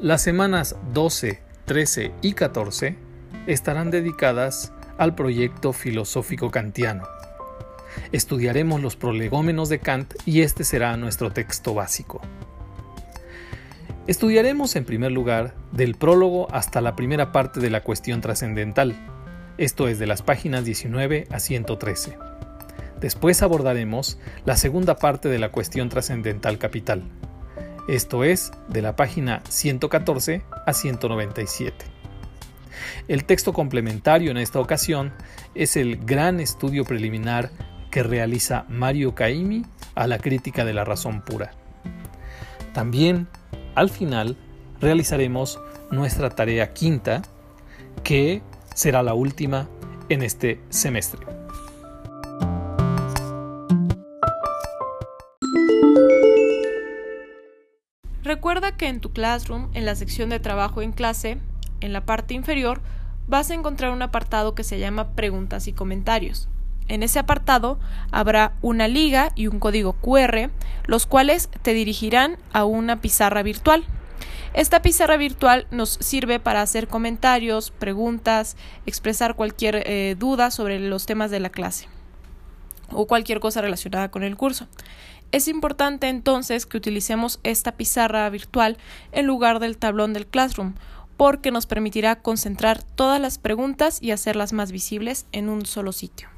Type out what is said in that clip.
Las semanas 12, 13 y 14 estarán dedicadas al proyecto filosófico kantiano. Estudiaremos los prolegómenos de Kant y este será nuestro texto básico. Estudiaremos en primer lugar del prólogo hasta la primera parte de la cuestión trascendental, esto es de las páginas 19 a 113. Después abordaremos la segunda parte de la cuestión trascendental capital, esto es de la página 114 a 197. El texto complementario en esta ocasión es el gran estudio preliminar que realiza Mario Caimi a la crítica de la razón pura. También, al final, realizaremos nuestra tarea quinta, que será la última en este semestre. Recuerda que en tu Classroom, en la sección de trabajo en clase, en la parte inferior, vas a encontrar un apartado que se llama Preguntas y comentarios. En ese apartado habrá una liga y un código QR, los cuales te dirigirán a una pizarra virtual. Esta pizarra virtual nos sirve para hacer comentarios, preguntas, expresar cualquier eh, duda sobre los temas de la clase o cualquier cosa relacionada con el curso. Es importante entonces que utilicemos esta pizarra virtual en lugar del tablón del Classroom, porque nos permitirá concentrar todas las preguntas y hacerlas más visibles en un solo sitio.